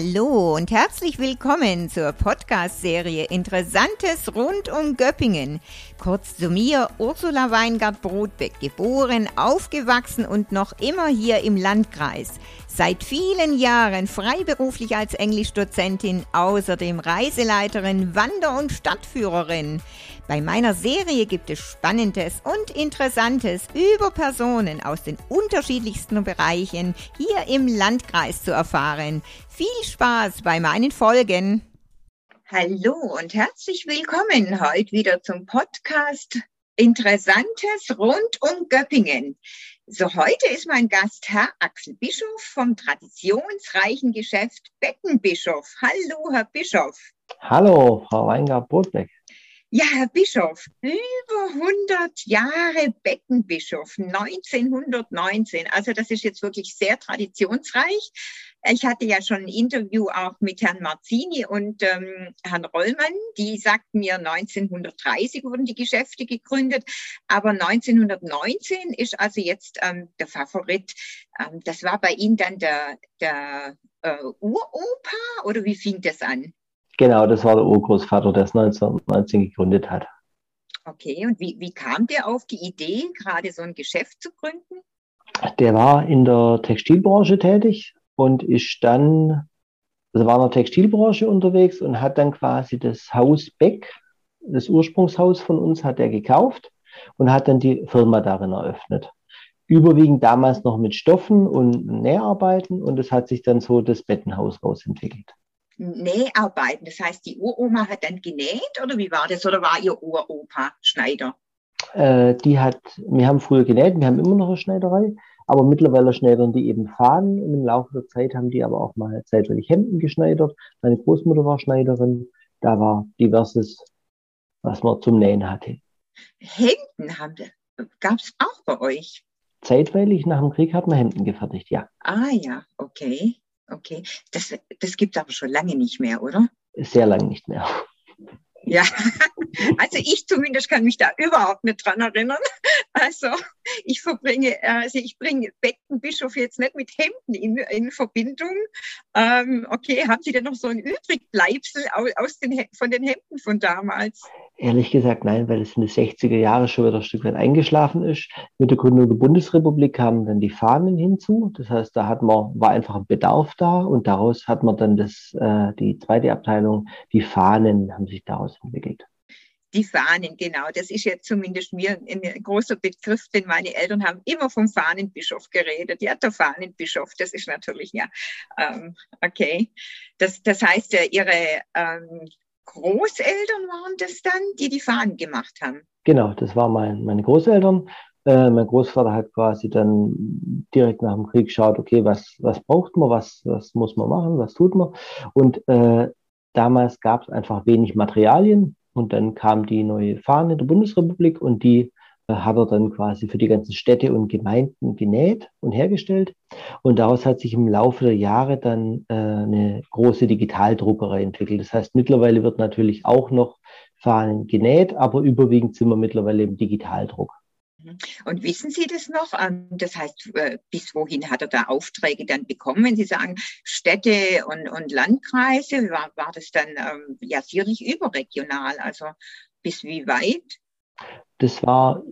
Hallo und herzlich willkommen zur Podcast-Serie Interessantes rund um Göppingen. Kurz zu mir, Ursula Weingart-Brodbeck, geboren, aufgewachsen und noch immer hier im Landkreis. Seit vielen Jahren freiberuflich als Englischdozentin, außerdem Reiseleiterin, Wander- und Stadtführerin. Bei meiner Serie gibt es Spannendes und Interessantes über Personen aus den unterschiedlichsten Bereichen hier im Landkreis zu erfahren. Viel Spaß bei meinen Folgen. Hallo und herzlich willkommen heute wieder zum Podcast Interessantes rund um Göppingen. So, heute ist mein Gast Herr Axel Bischof vom traditionsreichen Geschäft Beckenbischof. Hallo, Herr Bischof. Hallo, Frau Weingart-Brotbeck. Ja, Herr Bischof, über 100 Jahre Beckenbischof, 1919. Also das ist jetzt wirklich sehr traditionsreich. Ich hatte ja schon ein Interview auch mit Herrn Marzini und ähm, Herrn Rollmann. Die sagten mir, 1930 wurden die Geschäfte gegründet, aber 1919 ist also jetzt ähm, der Favorit. Ähm, das war bei Ihnen dann der, der äh, Uropa oder wie fing das an? Genau, das war der Urgroßvater, der es 1919 gegründet hat. Okay, und wie, wie kam der auf die Idee, gerade so ein Geschäft zu gründen? Der war in der Textilbranche tätig und ist dann, also war in der Textilbranche unterwegs und hat dann quasi das Haus Beck, das Ursprungshaus von uns, hat er gekauft und hat dann die Firma darin eröffnet. Überwiegend damals noch mit Stoffen und Näharbeiten und es hat sich dann so das Bettenhaus rausentwickelt. Näharbeiten. Das heißt, die Uroma hat dann genäht oder wie war das? Oder war ihr Uropa Schneider? Äh, die hat, wir haben früher genäht, wir haben immer noch eine Schneiderei, aber mittlerweile schneidern die eben Fahnen und im Laufe der Zeit haben die aber auch mal zeitweilig Hemden geschneidert. Meine Großmutter war Schneiderin, da war diverses, was man zum Nähen hatte. Hemden haben gab es auch bei euch? Zeitweilig nach dem Krieg hat man Hemden gefertigt, ja. Ah ja, okay. Okay, das, das gibt es aber schon lange nicht mehr, oder? Sehr lange nicht mehr. Ja, also ich zumindest kann mich da überhaupt nicht dran erinnern. Also ich verbringe, also ich bringe Beckenbischof jetzt nicht mit Hemden in, in Verbindung. Ähm, okay, haben Sie denn noch so ein Übrigbleibsel aus den, von den Hemden von damals? Ehrlich gesagt, nein, weil es in den 60er Jahren schon wieder ein Stück weit eingeschlafen ist. Mit der Gründung der Bundesrepublik kamen dann die Fahnen hinzu. Das heißt, da hat man, war einfach ein Bedarf da und daraus hat man dann das, äh, die zweite Abteilung, die Fahnen haben sich daraus entwickelt. Die Fahnen, genau. Das ist jetzt zumindest mir ein großer Begriff, denn meine Eltern haben immer vom Fahnenbischof geredet. Ja, der Fahnenbischof, das ist natürlich, ja, ähm, okay. Das, das heißt, äh, ihre ähm, Großeltern waren das dann, die die Fahnen gemacht haben? Genau, das waren mein, meine Großeltern. Äh, mein Großvater hat quasi dann direkt nach dem Krieg geschaut, okay, was, was braucht man, was, was muss man machen, was tut man. Und äh, damals gab es einfach wenig Materialien und dann kam die neue Fahne der Bundesrepublik und die hat er dann quasi für die ganzen Städte und Gemeinden genäht und hergestellt. Und daraus hat sich im Laufe der Jahre dann äh, eine große Digitaldruckerei entwickelt. Das heißt, mittlerweile wird natürlich auch noch Fahnen genäht, aber überwiegend sind wir mittlerweile im Digitaldruck. Mhm. Und wissen Sie das noch? Ähm, das heißt, äh, bis wohin hat er da Aufträge dann bekommen? Wenn Sie sagen Städte und, und Landkreise, war, war das dann ähm, ja sicherlich überregional? Also bis wie weit? Das war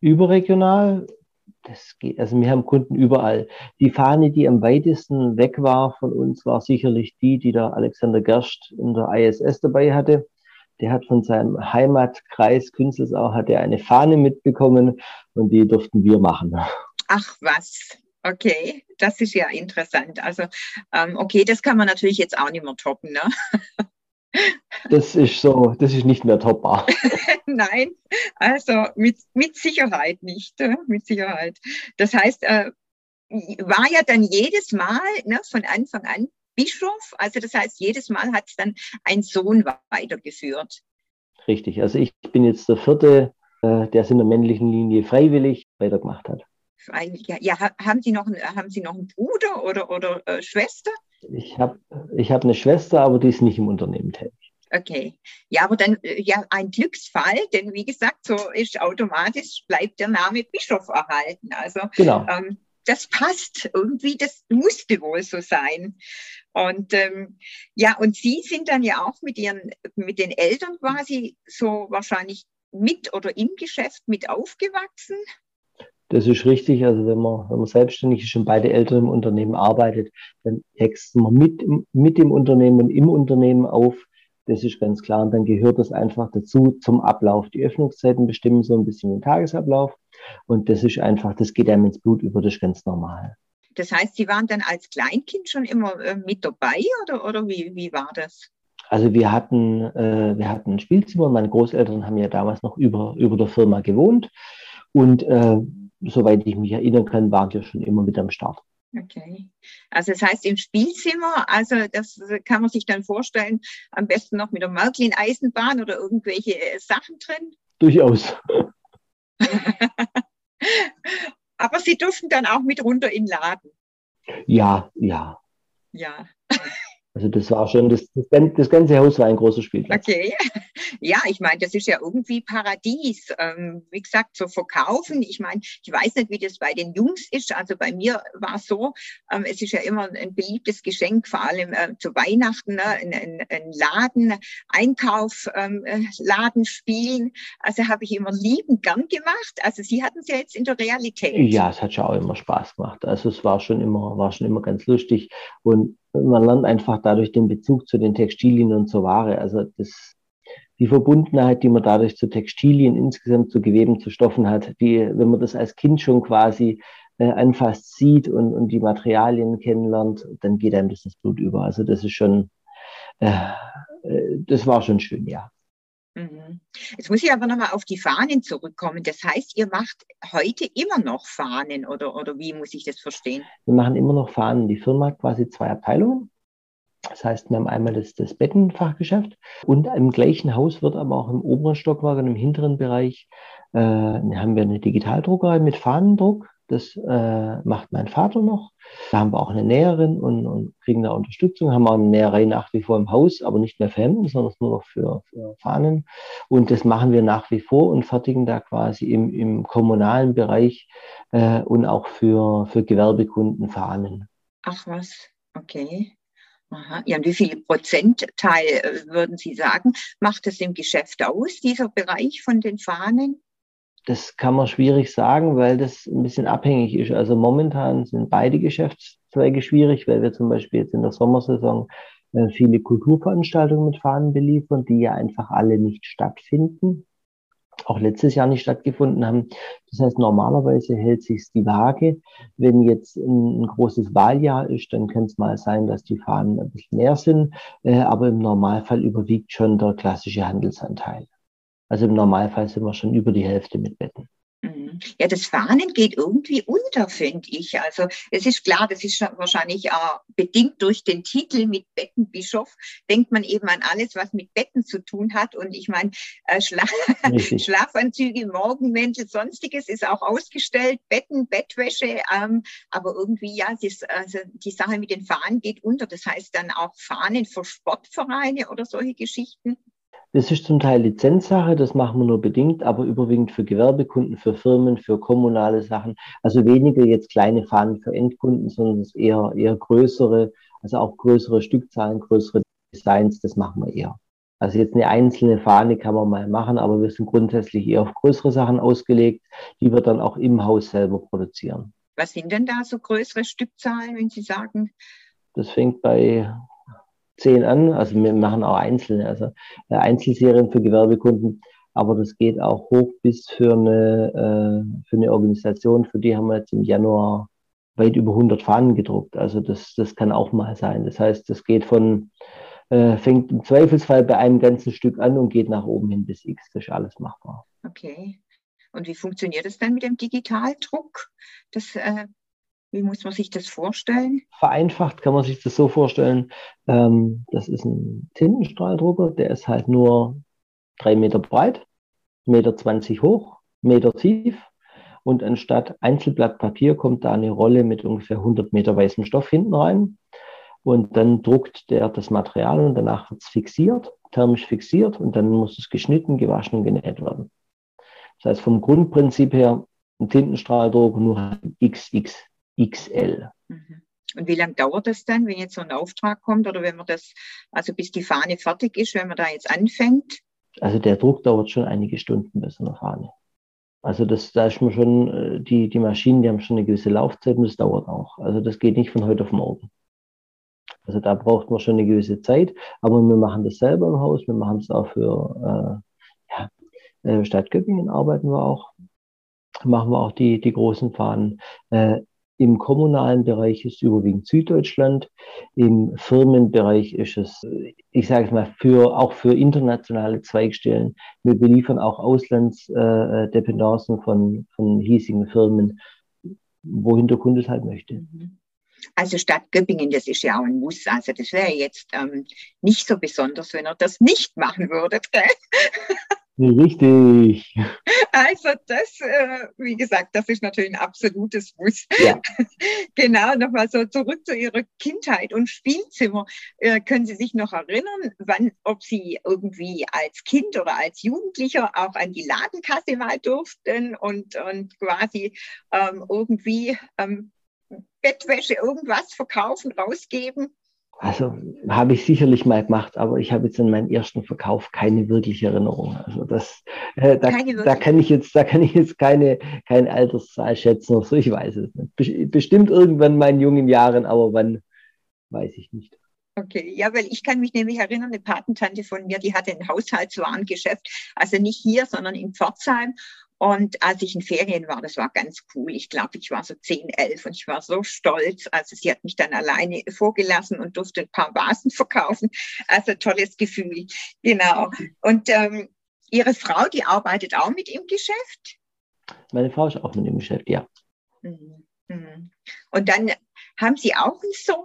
überregional. Das geht, also wir haben Kunden überall. Die Fahne, die am weitesten weg war von uns, war sicherlich die, die der Alexander Gerst in der ISS dabei hatte. Der hat von seinem Heimatkreis Künzelsau hat er eine Fahne mitbekommen und die durften wir machen. Ach was, okay, das ist ja interessant. Also ähm, okay, das kann man natürlich jetzt auch nicht mehr toppen, ne? Das ist so, das ist nicht mehr toppbar. Nein, also mit, mit Sicherheit nicht, äh, mit Sicherheit. Das heißt, äh, war ja dann jedes Mal ne, von Anfang an Bischof, also das heißt, jedes Mal hat es dann ein Sohn weitergeführt. Richtig, also ich bin jetzt der vierte, äh, der es in der männlichen Linie freiwillig weitergemacht hat. Ja, ja, haben Sie noch, haben Sie noch einen Bruder oder, oder äh, Schwester? Ich habe ich hab eine Schwester, aber die ist nicht im Unternehmen tätig. Okay. Ja, aber dann äh, ja ein Glücksfall, denn wie gesagt, so ist automatisch bleibt der Name Bischof erhalten. Also genau. Ähm, das passt irgendwie, das musste wohl so sein. Und ähm, ja, und Sie sind dann ja auch mit Ihren, mit den Eltern quasi so wahrscheinlich mit oder im Geschäft mit aufgewachsen. Das ist richtig. Also wenn man, wenn man selbstständig ist und beide Eltern im Unternehmen arbeitet, dann wächst man mit, mit dem Unternehmen und im Unternehmen auf. Das ist ganz klar. Und dann gehört das einfach dazu zum Ablauf. Die Öffnungszeiten bestimmen so ein bisschen den Tagesablauf. Und das ist einfach, das geht einem ins Blut über, das ist ganz normal. Das heißt, Sie waren dann als Kleinkind schon immer äh, mit dabei oder, oder wie, wie war das? Also wir hatten, äh, wir hatten ein Spielzimmer. Meine Großeltern haben ja damals noch über, über der Firma gewohnt. Und äh, soweit ich mich erinnern kann, waren wir schon immer mit am Start. Okay. Also das heißt im Spielzimmer, also das kann man sich dann vorstellen, am besten noch mit der Märklin-Eisenbahn oder irgendwelche äh, Sachen drin? Durchaus. Aber Sie durften dann auch mit runter in den Laden. Ja, ja. Ja. Also das war schon, das, das, ganze Haus war ein großer Spielplatz. Okay. Ja, ich meine, das ist ja irgendwie Paradies. Ähm, wie gesagt, zu verkaufen. Ich meine, ich weiß nicht, wie das bei den Jungs ist. Also bei mir war es so, ähm, es ist ja immer ein beliebtes Geschenk, vor allem äh, zu Weihnachten, ne? ein, ein, ein Laden, Einkauf, ähm, äh, Laden spielen. Also habe ich immer liebend gern gemacht. Also Sie hatten es ja jetzt in der Realität. Ja, es hat schon auch immer Spaß gemacht. Also es war schon immer, war schon immer ganz lustig. Und man lernt einfach dadurch den Bezug zu den Textilien und zur Ware. Also das, die Verbundenheit, die man dadurch zu Textilien insgesamt zu Geweben, zu Stoffen hat, die, wenn man das als Kind schon quasi äh, anfasst, sieht und, und die Materialien kennenlernt, dann geht einem das ins Blut über. Also das ist schon, äh, äh das war schon schön, ja. Mhm. Jetzt muss ich aber nochmal auf die Fahnen zurückkommen. Das heißt, ihr macht heute immer noch Fahnen oder, oder wie muss ich das verstehen? Wir machen immer noch Fahnen. Die Firma hat quasi zwei Abteilungen. Das heißt, wir haben einmal das, das Bettenfachgeschäft und im gleichen Haus wird aber auch im oberen Stockwerk und im hinteren Bereich äh, haben wir eine Digitaldruckerei mit Fahnendruck. Das äh, macht mein Vater noch. Da haben wir auch eine Näherin und, und kriegen da Unterstützung. Haben auch eine Näherei nach wie vor im Haus, aber nicht mehr für Hemden, sondern nur noch für, für Fahnen. Und das machen wir nach wie vor und fertigen da quasi im, im kommunalen Bereich äh, und auch für, für Gewerbekunden Fahnen. Ach was, okay. Aha. Ja, und wie viel Prozentteil äh, würden Sie sagen, macht es im Geschäft aus, dieser Bereich von den Fahnen? Das kann man schwierig sagen, weil das ein bisschen abhängig ist. Also momentan sind beide Geschäftszweige schwierig, weil wir zum Beispiel jetzt in der Sommersaison äh, viele Kulturveranstaltungen mit Fahnen beliefern, die ja einfach alle nicht stattfinden, auch letztes Jahr nicht stattgefunden haben. Das heißt, normalerweise hält sich die Waage. Wenn jetzt ein, großes Wahljahr ist, dann kann es mal sein, dass die Fahnen ein bisschen mehr sind, äh, aber im Normalfall überwiegt schon der klassische Handelsanteil. Also im Normalfall sind wir schon über die Hälfte mit Betten. Mhm. Ja, das Fahnen geht irgendwie unter, finde ich. Also es ist klar, das ist wahrscheinlich äh, bedingt durch den Titel mit Bettenbischof, denkt man eben an alles, was mit Betten zu tun hat. Und ich meine, äh, Schla Schlafanzüge, Morgenmäntel, sonstiges ist auch ausgestellt, Betten, Bettwäsche. Ähm, aber irgendwie, ja, das, also die Sache mit den Fahnen geht unter. Das heißt dann auch Fahnen für Sportvereine oder solche Geschichten. Das ist zum Teil Lizenzsache, das machen wir nur bedingt, aber überwiegend für Gewerbekunden, für Firmen, für kommunale Sachen. Also weniger jetzt kleine Fahnen für Endkunden, sondern eher, eher größere, also auch größere Stückzahlen, größere Designs, das machen wir eher. Also jetzt eine einzelne Fahne kann man mal machen, aber wir sind grundsätzlich eher auf größere Sachen ausgelegt, die wir dann auch im Haus selber produzieren. Was sind denn da so größere Stückzahlen, wenn Sie sagen? Das fängt bei zehn an. Also wir machen auch einzelne, also äh, Einzelserien für Gewerbekunden. Aber das geht auch hoch bis für eine, äh, für eine Organisation. Für die haben wir jetzt im Januar weit über 100 Fahnen gedruckt. Also das, das kann auch mal sein. Das heißt, das geht von, äh, fängt im Zweifelsfall bei einem ganzen Stück an und geht nach oben hin bis X. Das ist alles machbar. Okay. Und wie funktioniert das dann mit dem Digitaldruck? Das äh, wie muss man sich das vorstellen? Vereinfacht kann man sich das so vorstellen. Ähm, das ist ein Tintenstrahldrucker, der ist halt nur drei Meter breit, Meter zwanzig hoch, Meter tief. Und anstatt Einzelblatt Papier kommt da eine Rolle mit ungefähr 100 Meter weißem Stoff hinten rein. Und dann druckt der das Material und danach wird es fixiert, thermisch fixiert und dann muss es geschnitten, gewaschen und genäht werden. Das heißt, vom Grundprinzip her ein Tintenstrahldruck nur XX XL. Mhm. Und wie lange dauert das dann, wenn jetzt so ein Auftrag kommt oder wenn man das, also bis die Fahne fertig ist, wenn man da jetzt anfängt? Also der Druck dauert schon einige Stunden bei so einer Fahne. Also das, da ist man schon, äh, die, die Maschinen, die haben schon eine gewisse Laufzeit und das dauert auch. Also das geht nicht von heute auf morgen. Also da braucht man schon eine gewisse Zeit, aber wir machen das selber im Haus, wir machen es auch für äh, ja, äh, Stadt Göppingen arbeiten wir auch, machen wir auch die, die großen Fahnen. Äh, im kommunalen Bereich ist überwiegend Süddeutschland. Im Firmenbereich ist es, ich sage es mal, für, auch für internationale Zweigstellen. Wir beliefern auch Auslandsdependancen von, von hiesigen Firmen, wohin der Kunde es halt möchte. Mhm. Also Stadt Göppingen, das ist ja auch ein Muss. Also das wäre jetzt ähm, nicht so besonders, wenn er das nicht machen würde. Richtig. Also das, äh, wie gesagt, das ist natürlich ein absolutes Muss. Ja. genau, nochmal so zurück zu Ihrer Kindheit und Spielzimmer. Äh, können Sie sich noch erinnern, wann, ob Sie irgendwie als Kind oder als Jugendlicher auch an die Ladenkasse mal durften und, und quasi ähm, irgendwie ähm, Bettwäsche, irgendwas verkaufen, rausgeben? Also habe ich sicherlich mal gemacht, aber ich habe jetzt in meinem ersten Verkauf keine wirkliche Erinnerung. Also das, äh, da, da, kann ich jetzt, da kann ich jetzt keine, keine Alterszahl schätzen. So, ich weiß es nicht. Bestimmt irgendwann in meinen jungen Jahren, aber wann, weiß ich nicht. Okay, ja, weil ich kann mich nämlich erinnern, eine Patentante von mir, die hatte ein Haushaltswarengeschäft, also nicht hier, sondern in Pforzheim. Und als ich in Ferien war, das war ganz cool. Ich glaube, ich war so 10, 11 und ich war so stolz. Also sie hat mich dann alleine vorgelassen und durfte ein paar Vasen verkaufen. Also tolles Gefühl. Genau. Und ähm, Ihre Frau, die arbeitet auch mit im Geschäft? Meine Frau ist auch mit im Geschäft, ja. Mhm. Mhm. Und dann haben Sie auch einen Sohn?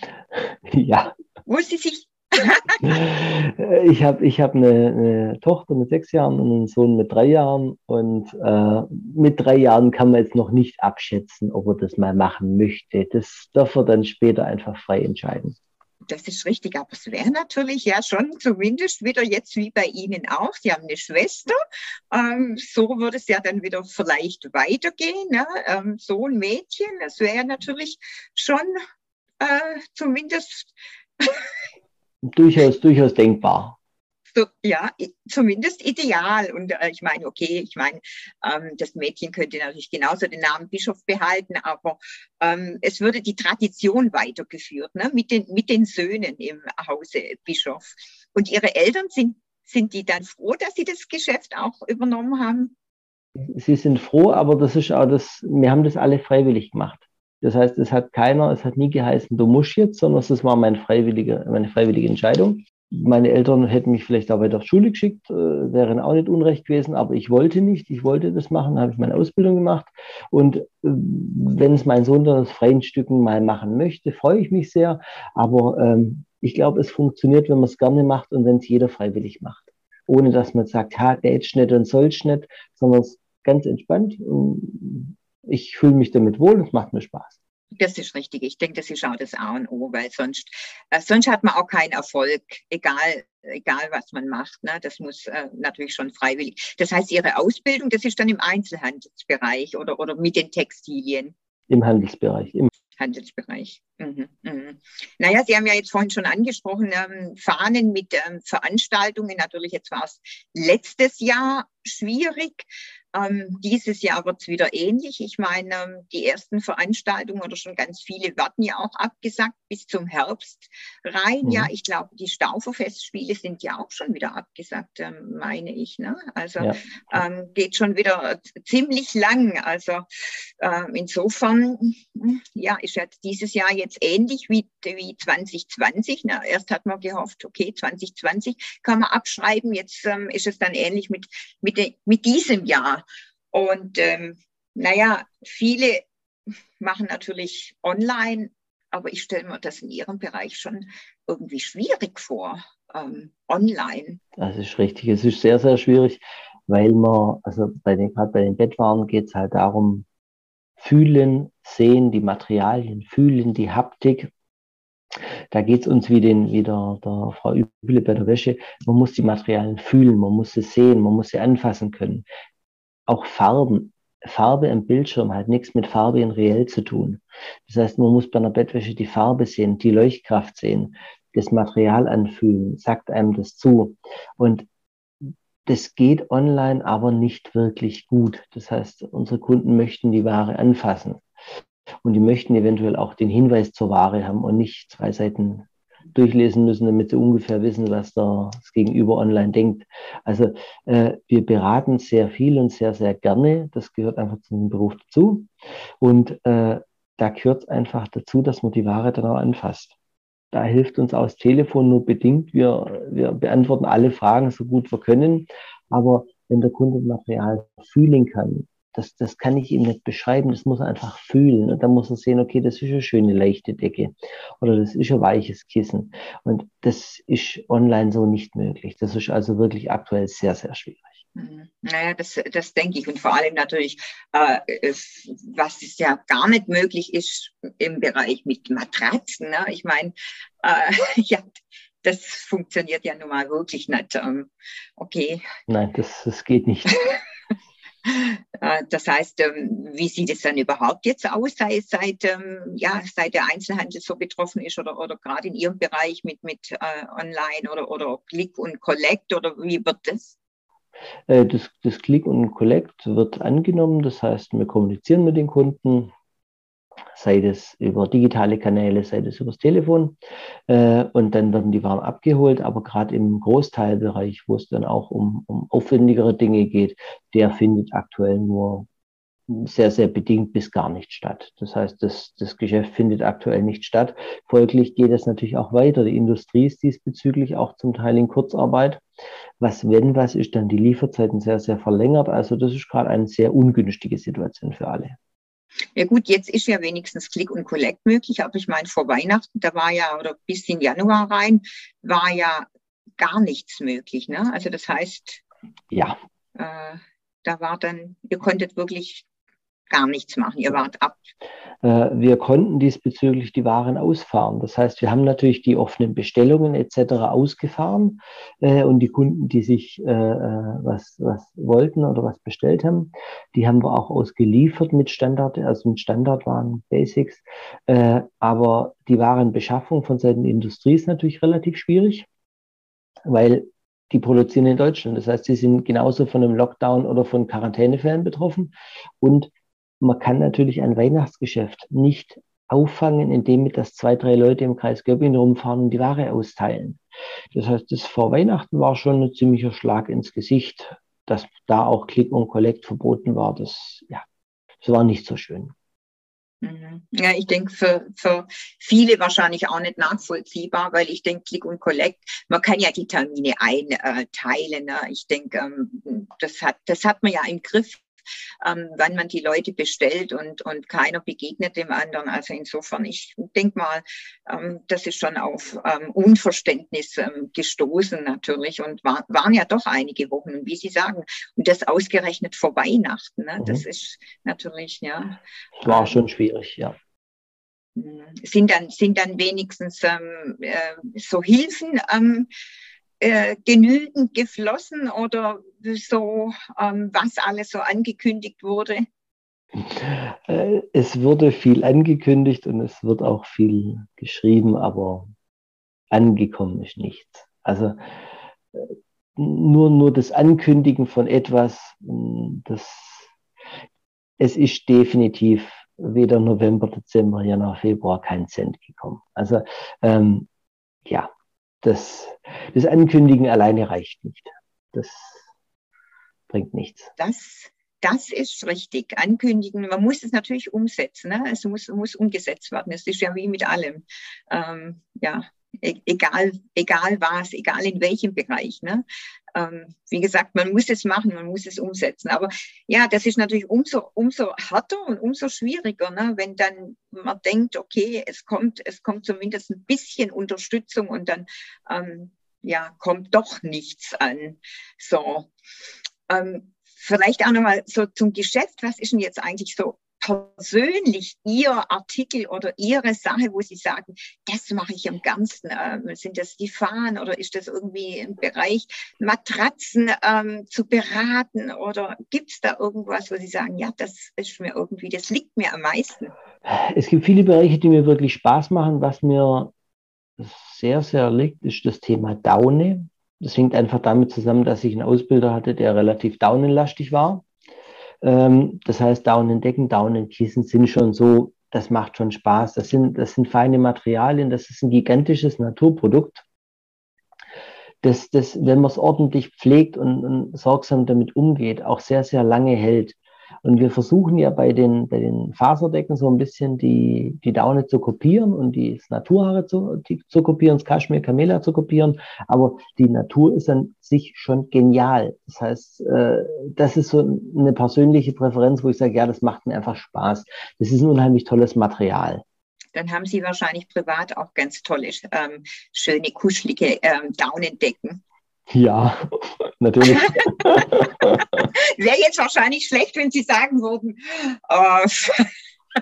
Ja. Wo Sie sich ich habe ich hab eine, eine, Tochter mit sechs Jahren und einen Sohn mit drei Jahren. Und äh, mit drei Jahren kann man jetzt noch nicht abschätzen, ob er das mal machen möchte. Das darf er dann später einfach frei entscheiden. Das ist richtig, aber es wäre natürlich ja schon zumindest wieder jetzt wie bei Ihnen auch. Sie haben eine Schwester. Ähm, so würde es ja dann wieder vielleicht weitergehen. Ne? Ähm, Sohn, Mädchen, das wäre natürlich schon äh, zumindest durchaus, durchaus denkbar. So, ja, zumindest ideal. Und äh, ich meine, okay, ich meine, ähm, das Mädchen könnte natürlich genauso den Namen Bischof behalten, aber ähm, es würde die Tradition weitergeführt, ne, mit den, mit den Söhnen im Hause Bischof. Und ihre Eltern sind, sind die dann froh, dass sie das Geschäft auch übernommen haben? Sie sind froh, aber das ist auch das, wir haben das alle freiwillig gemacht. Das heißt, es hat keiner, es hat nie geheißen, du musst jetzt, sondern es war meine freiwillige, meine freiwillige Entscheidung. Meine Eltern hätten mich vielleicht auch weiter auf Schule geschickt, äh, wären auch nicht unrecht gewesen, aber ich wollte nicht, ich wollte das machen, habe ich meine Ausbildung gemacht. Und äh, wenn es mein Sohn dann aus freien Stücken mal machen möchte, freue ich mich sehr. Aber ähm, ich glaube, es funktioniert, wenn man es gerne macht und wenn es jeder freiwillig macht. Ohne dass man sagt, ha, der jetzt nicht und soll's nicht, sondern es ganz entspannt. Und ich fühle mich damit wohl und es macht mir Spaß. Das ist richtig. Ich denke, das ist auch das A und O, weil sonst, äh, sonst hat man auch keinen Erfolg, egal, egal was man macht. Ne? Das muss äh, natürlich schon freiwillig. Das heißt, Ihre Ausbildung, das ist dann im Einzelhandelsbereich oder, oder mit den Textilien? Im Handelsbereich. Im Handelsbereich. Mhm, mhm. Naja, Sie haben ja jetzt vorhin schon angesprochen, ähm, Fahnen mit ähm, Veranstaltungen. Natürlich, jetzt war es letztes Jahr schwierig. Ähm, dieses Jahr wird es wieder ähnlich. Ich meine, ähm, die ersten Veranstaltungen oder schon ganz viele werden ja auch abgesagt bis zum Herbst rein. Mhm. Ja, ich glaube, die Stauferfestspiele sind ja auch schon wieder abgesagt, ähm, meine ich. Ne? Also ja. ähm, geht schon wieder ziemlich lang. Also ähm, insofern, ja, ist jetzt dieses Jahr jetzt ähnlich wie, wie 2020. Na, erst hat man gehofft, okay, 2020 kann man abschreiben. Jetzt ähm, ist es dann ähnlich mit, mit, de, mit diesem Jahr. Und ähm, naja, viele machen natürlich online, aber ich stelle mir das in ihrem Bereich schon irgendwie schwierig vor, ähm, online. Das ist richtig. Es ist sehr, sehr schwierig, weil man, also bei den, gerade bei den Bettwaren geht es halt darum, fühlen, sehen, die Materialien, fühlen, die Haptik. Da geht es uns wie, den, wie der, der Frau Üble bei der Wäsche. Man muss die Materialien fühlen, man muss sie sehen, man muss sie anfassen können auch Farben. Farbe im Bildschirm hat nichts mit Farbe in reell zu tun. Das heißt, man muss bei einer Bettwäsche die Farbe sehen, die Leuchtkraft sehen, das Material anfühlen, sagt einem das zu. Und das geht online aber nicht wirklich gut. Das heißt, unsere Kunden möchten die Ware anfassen. Und die möchten eventuell auch den Hinweis zur Ware haben und nicht zwei Seiten durchlesen müssen, damit sie ungefähr wissen, was das Gegenüber online denkt. Also äh, wir beraten sehr viel und sehr, sehr gerne. Das gehört einfach zu dem Beruf dazu. Und äh, da gehört einfach dazu, dass man die Ware dann auch anfasst. Da hilft uns auch das Telefon nur bedingt. Wir, wir beantworten alle Fragen so gut wir können. Aber wenn der Kunde Material fühlen kann, das, das kann ich ihm nicht beschreiben, das muss er einfach fühlen. Und dann muss er sehen, okay, das ist eine schöne leichte Decke oder das ist ein weiches Kissen. Und das ist online so nicht möglich. Das ist also wirklich aktuell sehr, sehr schwierig. Mhm. Naja, das, das denke ich. Und vor allem natürlich, äh, was ist ja gar nicht möglich ist im Bereich mit Matratzen. Ne? Ich meine, äh, ja, das funktioniert ja nun mal wirklich nicht. Ähm, okay. Nein, das, das geht nicht. Äh, das heißt, ähm, wie sieht es dann überhaupt jetzt aus, sei seit, ähm, ja, seit der Einzelhandel so betroffen ist oder, oder gerade in Ihrem Bereich mit, mit äh, Online oder, oder Click und Collect oder wie wird das? Äh, das, das Click und Collect wird angenommen, das heißt, wir kommunizieren mit den Kunden, sei das über digitale Kanäle, sei das übers Telefon. Äh, und dann werden die Waren abgeholt. Aber gerade im Großteilbereich, wo es dann auch um, um aufwendigere Dinge geht, der findet aktuell nur sehr, sehr bedingt bis gar nicht statt. Das heißt, das, das Geschäft findet aktuell nicht statt. Folglich geht es natürlich auch weiter. Die Industrie ist diesbezüglich auch zum Teil in Kurzarbeit. Was, wenn was, ist dann die Lieferzeiten sehr, sehr verlängert. Also das ist gerade eine sehr ungünstige Situation für alle. Ja gut, jetzt ist ja wenigstens Click und Collect möglich, aber ich meine, vor Weihnachten, da war ja, oder bis in Januar rein, war ja gar nichts möglich. Ne? Also das heißt, ja. Äh, da war dann, ihr konntet wirklich gar nichts machen. Ihr wart ab. Äh, wir konnten diesbezüglich die Waren ausfahren. Das heißt, wir haben natürlich die offenen Bestellungen etc. ausgefahren äh, und die Kunden, die sich äh, was, was wollten oder was bestellt haben, die haben wir auch ausgeliefert mit Standard, also mit Standardwaren, Basics. Aber die Warenbeschaffung von Seiten der Industrie ist natürlich relativ schwierig, weil die produzieren in Deutschland. Das heißt, sie sind genauso von einem Lockdown oder von Quarantänefällen betroffen. Und man kann natürlich ein Weihnachtsgeschäft nicht auffangen, indem mit das zwei, drei Leute im Kreis Göppingen rumfahren und die Ware austeilen. Das heißt, das vor Weihnachten war schon ein ziemlicher Schlag ins Gesicht, dass da auch Click und Collect verboten war. Das, ja, das war nicht so schön. Mhm. Ja, ich denke für, für viele wahrscheinlich auch nicht nachvollziehbar, weil ich denke, Click und Collect, man kann ja die Termine einteilen. Ne? Ich denke, ähm, das hat, das hat man ja im Griff ähm, wann man die Leute bestellt und, und keiner begegnet dem anderen. Also insofern, ich denke mal, ähm, das ist schon auf ähm, Unverständnis ähm, gestoßen natürlich und war, waren ja doch einige Wochen, wie Sie sagen. Und das ausgerechnet vor Weihnachten, ne? Mhm. das ist natürlich, ja. War schon schwierig, ja hm, sind dann, sind dann wenigstens ähm, äh, so Hilfen ähm, äh, genügend geflossen oder so, ähm, was alles so angekündigt wurde? Äh, es wurde viel angekündigt und es wird auch viel geschrieben, aber angekommen ist nichts. Also äh, nur, nur das Ankündigen von etwas, das, es ist definitiv weder November, Dezember, Januar, Februar kein Cent gekommen. Also ähm, ja, das, das Ankündigen alleine reicht nicht. Das bringt nichts. Das, das ist richtig. Ankündigen, man muss es natürlich umsetzen. Ne? Es muss, muss umgesetzt werden. Es ist ja wie mit allem. Ähm, ja, egal, egal was, egal in welchem Bereich. Ne? ähm, wie gesagt, man muss es machen, man muss es umsetzen. Aber ja, das ist natürlich umso, umso härter und umso schwieriger, ne? wenn dann man denkt, okay, es kommt, es kommt zumindest ein bisschen Unterstützung und dann ähm, ja, kommt doch nichts an. So. Ähm, vielleicht auch nochmal so zum Geschäft. Was ist denn jetzt eigentlich so persönlich Ihr Artikel oder Ihre Sache, wo Sie sagen, das mache ich am ganzen? Ähm, sind das die Fahnen oder ist das irgendwie im Bereich Matratzen ähm, zu beraten? Oder gibt es da irgendwas, wo Sie sagen, ja, das ist mir irgendwie, das liegt mir am meisten? Es gibt viele Bereiche, die mir wirklich Spaß machen. Was mir sehr, sehr liegt, ist das Thema Daune. Das hängt einfach damit zusammen, dass ich einen Ausbilder hatte, der relativ daunenlastig war. Ähm, das heißt, Daunendecken, Daunenkissen sind schon so, das macht schon Spaß. Das sind, das sind feine Materialien, das ist ein gigantisches Naturprodukt. Das, das, wenn man es ordentlich pflegt und, und sorgsam damit umgeht, auch sehr, sehr lange hält. Und wir versuchen ja bei den, bei den Faserdecken so ein bisschen die, die Daune zu kopieren und die Naturhaare zu, die, zu kopieren, das Kaschmir Kamela zu kopieren. Aber die Natur ist an sich schon genial. Das heißt, äh, das ist so eine persönliche Präferenz, wo ich sage, ja, das macht mir einfach Spaß. Das ist ein unheimlich tolles Material dann haben Sie wahrscheinlich privat auch ganz tolle, ähm, schöne, kuschelige ähm, Daunendecken. Ja, natürlich. Wäre jetzt wahrscheinlich schlecht, wenn Sie sagen würden. Äh,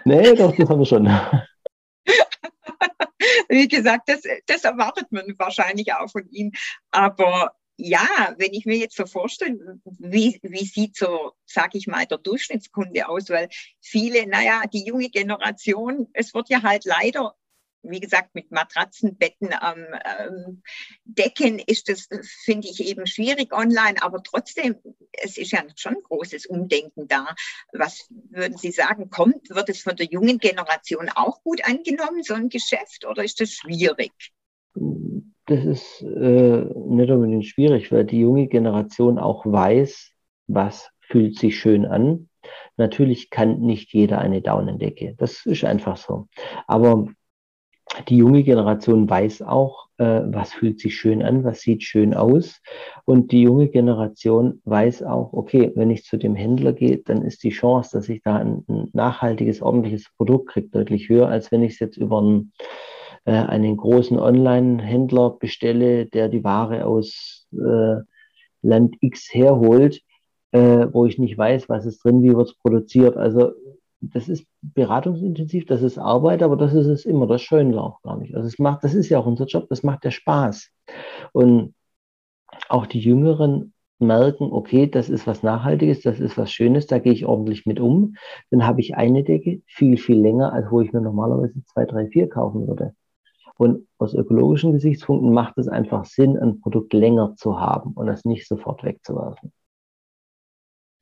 nee, doch, das haben wir schon. Wie gesagt, das, das erwartet man wahrscheinlich auch von Ihnen. Aber ja, wenn ich mir jetzt so vorstelle, wie, wie sieht so, sag ich mal, der Durchschnittskunde aus, weil viele, naja, die junge Generation, es wird ja halt leider wie gesagt, mit Matratzenbetten am ähm, Decken ist das, finde ich, eben schwierig online, aber trotzdem, es ist ja schon ein großes Umdenken da. Was würden Sie sagen, kommt, wird es von der jungen Generation auch gut angenommen, so ein Geschäft, oder ist das schwierig? Das ist äh, nicht unbedingt schwierig, weil die junge Generation auch weiß, was fühlt sich schön an. Natürlich kann nicht jeder eine Daunendecke. Das ist einfach so. Aber die junge Generation weiß auch, äh, was fühlt sich schön an, was sieht schön aus. Und die junge Generation weiß auch, okay, wenn ich zu dem Händler gehe, dann ist die Chance, dass ich da ein, ein nachhaltiges, ordentliches Produkt kriege, deutlich höher, als wenn ich es jetzt über einen, äh, einen großen Online-Händler bestelle, der die Ware aus äh, Land X herholt, äh, wo ich nicht weiß, was ist drin, wie wird es produziert. Also das ist beratungsintensiv, das ist Arbeit, aber das ist es immer. Das Schöne auch gar nicht. Also es macht, das ist ja auch unser Job, das macht ja Spaß. Und auch die Jüngeren merken, okay, das ist was Nachhaltiges, das ist was Schönes, da gehe ich ordentlich mit um. Dann habe ich eine Decke viel, viel länger, als wo ich mir normalerweise zwei, drei, vier kaufen würde. Und aus ökologischen Gesichtspunkten macht es einfach Sinn, ein Produkt länger zu haben und das nicht sofort wegzuwerfen.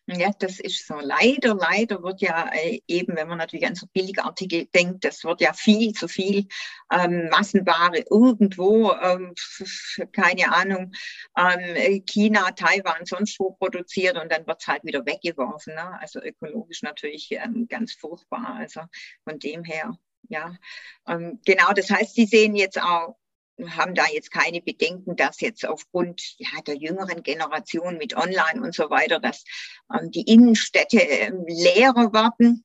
Ja, das ist so. Leider, leider wird ja äh, eben, wenn man natürlich an so Billigartikel denkt, das wird ja viel zu viel ähm, Massenware irgendwo, ähm, keine Ahnung, ähm, China, Taiwan, sonst wo produziert und dann wird es halt wieder weggeworfen. Ne? Also ökologisch natürlich ähm, ganz furchtbar. Also von dem her, ja. Ähm, genau, das heißt, Sie sehen jetzt auch haben da jetzt keine Bedenken, dass jetzt aufgrund ja, der jüngeren Generation mit Online und so weiter, dass ähm, die Innenstädte äh, leerer werden?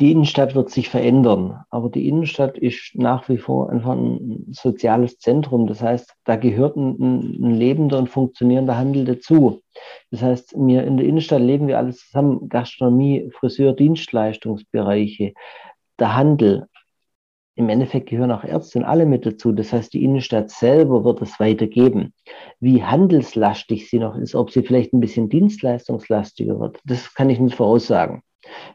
Die Innenstadt wird sich verändern, aber die Innenstadt ist nach wie vor einfach ein soziales Zentrum. Das heißt, da gehört ein, ein lebender und funktionierender Handel dazu. Das heißt, wir in der Innenstadt leben wir alles zusammen: Gastronomie, Friseur, Dienstleistungsbereiche, der Handel, im Endeffekt gehören auch Ärzte und alle mit dazu. Das heißt, die Innenstadt selber wird es weitergeben. Wie handelslastig sie noch ist, ob sie vielleicht ein bisschen dienstleistungslastiger wird, das kann ich nicht voraussagen.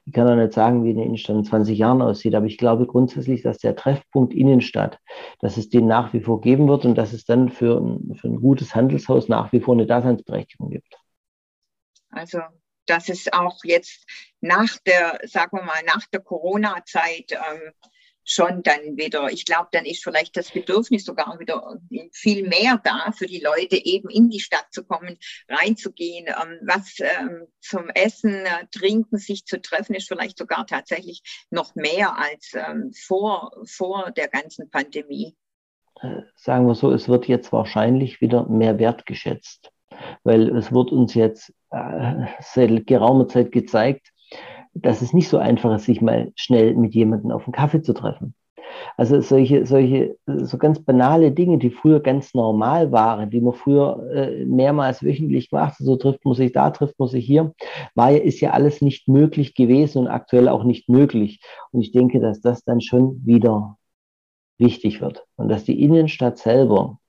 Ich kann auch nicht sagen, wie eine Innenstadt in 20 Jahren aussieht, aber ich glaube grundsätzlich, dass der Treffpunkt Innenstadt, dass es den nach wie vor geben wird und dass es dann für ein, für ein gutes Handelshaus nach wie vor eine Daseinsberechtigung gibt. Also dass es auch jetzt nach der, sagen wir mal, nach der Corona-Zeit ähm, schon dann wieder, ich glaube, dann ist vielleicht das Bedürfnis sogar wieder viel mehr da für die Leute, eben in die Stadt zu kommen, reinzugehen, ähm, was ähm, zum Essen, äh, Trinken, sich zu treffen, ist vielleicht sogar tatsächlich noch mehr als ähm, vor, vor der ganzen Pandemie. Sagen wir so, es wird jetzt wahrscheinlich wieder mehr wertgeschätzt, weil es wird uns jetzt äh, seit geraumer Zeit gezeigt, dass es nicht so einfach ist, sich mal schnell mit jemandem auf einen Kaffee zu treffen. Also solche, solche, so ganz banale Dinge, die früher ganz normal waren, die man früher äh, mehrmals wöchentlich gemacht so trifft man sich da, trifft man sich hier, war ja, ist ja alles nicht möglich gewesen und aktuell auch nicht möglich. Und ich denke, dass das dann schon wieder wichtig wird und dass die Innenstadt selber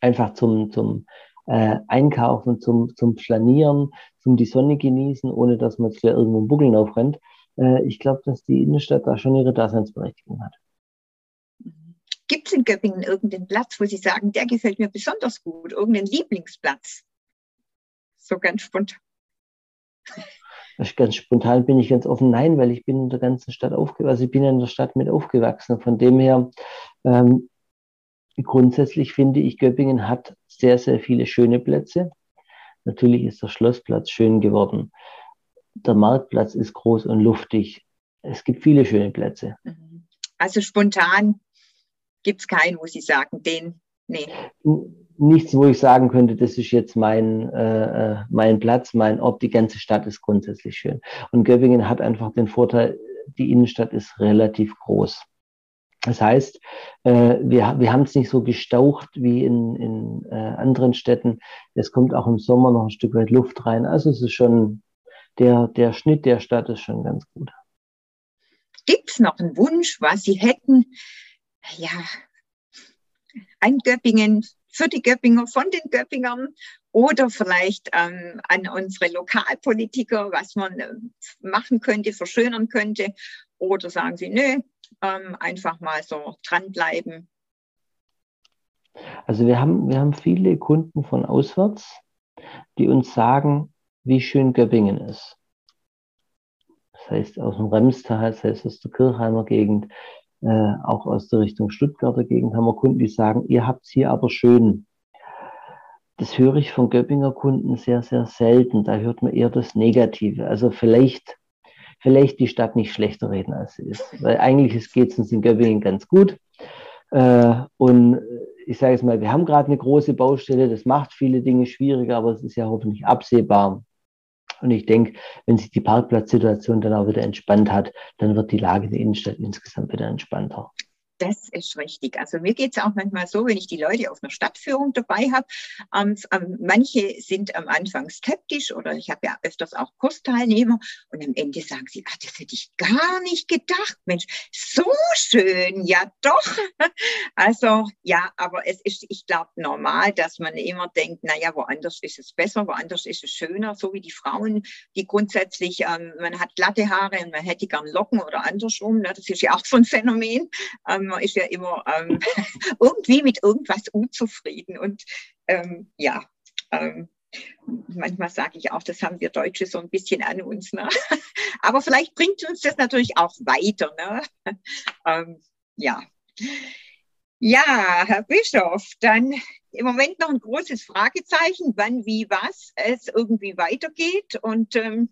einfach zum, zum äh, Einkaufen, zum, zum Flanieren, zum die Sonne genießen, ohne dass man jetzt wieder irgendwo einen Buckeln aufrennt. Äh, ich glaube, dass die Innenstadt da schon ihre Daseinsberechtigung hat. Gibt es in Göppingen irgendeinen Platz, wo Sie sagen, der gefällt mir besonders gut, irgendeinen Lieblingsplatz? So ganz spontan. Ganz spontan bin ich ganz offen, nein, weil ich bin in der ganzen Stadt aufgewachsen, also ich bin in der Stadt mit aufgewachsen. Von dem her, ähm, grundsätzlich finde ich, Göppingen hat sehr, sehr viele schöne Plätze. Natürlich ist der Schlossplatz schön geworden. Der Marktplatz ist groß und luftig. Es gibt viele schöne Plätze. Mhm. Also spontan gibt es keinen, wo Sie sagen, den, nee. Nichts, wo ich sagen könnte, das ist jetzt mein, äh, äh, mein Platz, mein Ort. Die ganze Stadt ist grundsätzlich schön. Und Göppingen hat einfach den Vorteil, die Innenstadt ist relativ groß. Das heißt, äh, wir, wir haben es nicht so gestaucht wie in, in äh, anderen Städten. Es kommt auch im Sommer noch ein Stück weit Luft rein. Also es ist schon, der, der Schnitt der Stadt ist schon ganz gut. Gibt es noch einen Wunsch, was Sie hätten, ja, ein Göppingen, für die Göppinger, von den Göppingern oder vielleicht ähm, an unsere Lokalpolitiker, was man äh, machen könnte, verschönern könnte. Oder sagen Sie, nö, ähm, einfach mal so dranbleiben. Also wir haben, wir haben viele Kunden von auswärts, die uns sagen, wie schön Göppingen ist. Das heißt aus dem Remstal, das heißt aus der Kirchheimer Gegend, äh, auch aus der Richtung Stuttgarter Gegend haben wir Kunden, die sagen, ihr habt es hier aber schön. Das höre ich von Göppinger Kunden sehr, sehr selten. Da hört man eher das Negative. Also vielleicht, vielleicht die Stadt nicht schlechter reden, als sie ist. Weil eigentlich geht es uns in Göppingen ganz gut. Äh, und ich sage jetzt mal, wir haben gerade eine große Baustelle. Das macht viele Dinge schwieriger, aber es ist ja hoffentlich absehbar. Und ich denke, wenn sich die Parkplatzsituation dann auch wieder entspannt hat, dann wird die Lage der Innenstadt insgesamt wieder entspannter. Das ist richtig. Also mir geht es auch manchmal so, wenn ich die Leute auf einer Stadtführung dabei habe. Ähm, ähm, manche sind am Anfang skeptisch oder ich habe ja öfters auch Kursteilnehmer und am Ende sagen sie, ah, das hätte ich gar nicht gedacht. Mensch, so schön, ja doch. Also ja, aber es ist, ich glaube, normal, dass man immer denkt, naja, woanders ist es besser, woanders ist es schöner, so wie die Frauen, die grundsätzlich, ähm, man hat glatte Haare und man hätte gern Locken oder andersrum. Ne? Das ist ja auch so ein Phänomen. Ähm, man ist ja immer ähm, irgendwie mit irgendwas unzufrieden. Und ähm, ja, ähm, manchmal sage ich auch, das haben wir Deutsche so ein bisschen an uns. Ne? Aber vielleicht bringt uns das natürlich auch weiter. Ne? Ähm, ja. Ja, Herr Bischof, dann im Moment noch ein großes Fragezeichen, wann, wie, was es irgendwie weitergeht und ähm,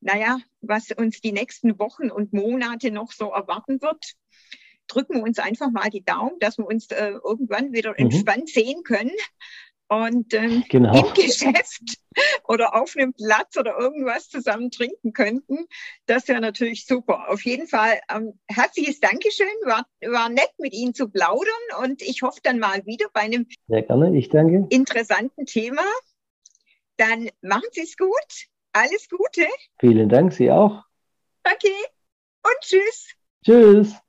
naja, was uns die nächsten Wochen und Monate noch so erwarten wird drücken wir uns einfach mal die Daumen, dass wir uns äh, irgendwann wieder mhm. entspannt sehen können und ähm, genau. im Geschäft oder auf einem Platz oder irgendwas zusammen trinken könnten. Das wäre natürlich super. Auf jeden Fall ähm, herzliches Dankeschön. War, war nett mit Ihnen zu plaudern und ich hoffe dann mal wieder bei einem Sehr gerne. Ich danke. interessanten Thema. Dann machen Sie es gut. Alles Gute. Vielen Dank, Sie auch. Okay. Und tschüss. Tschüss.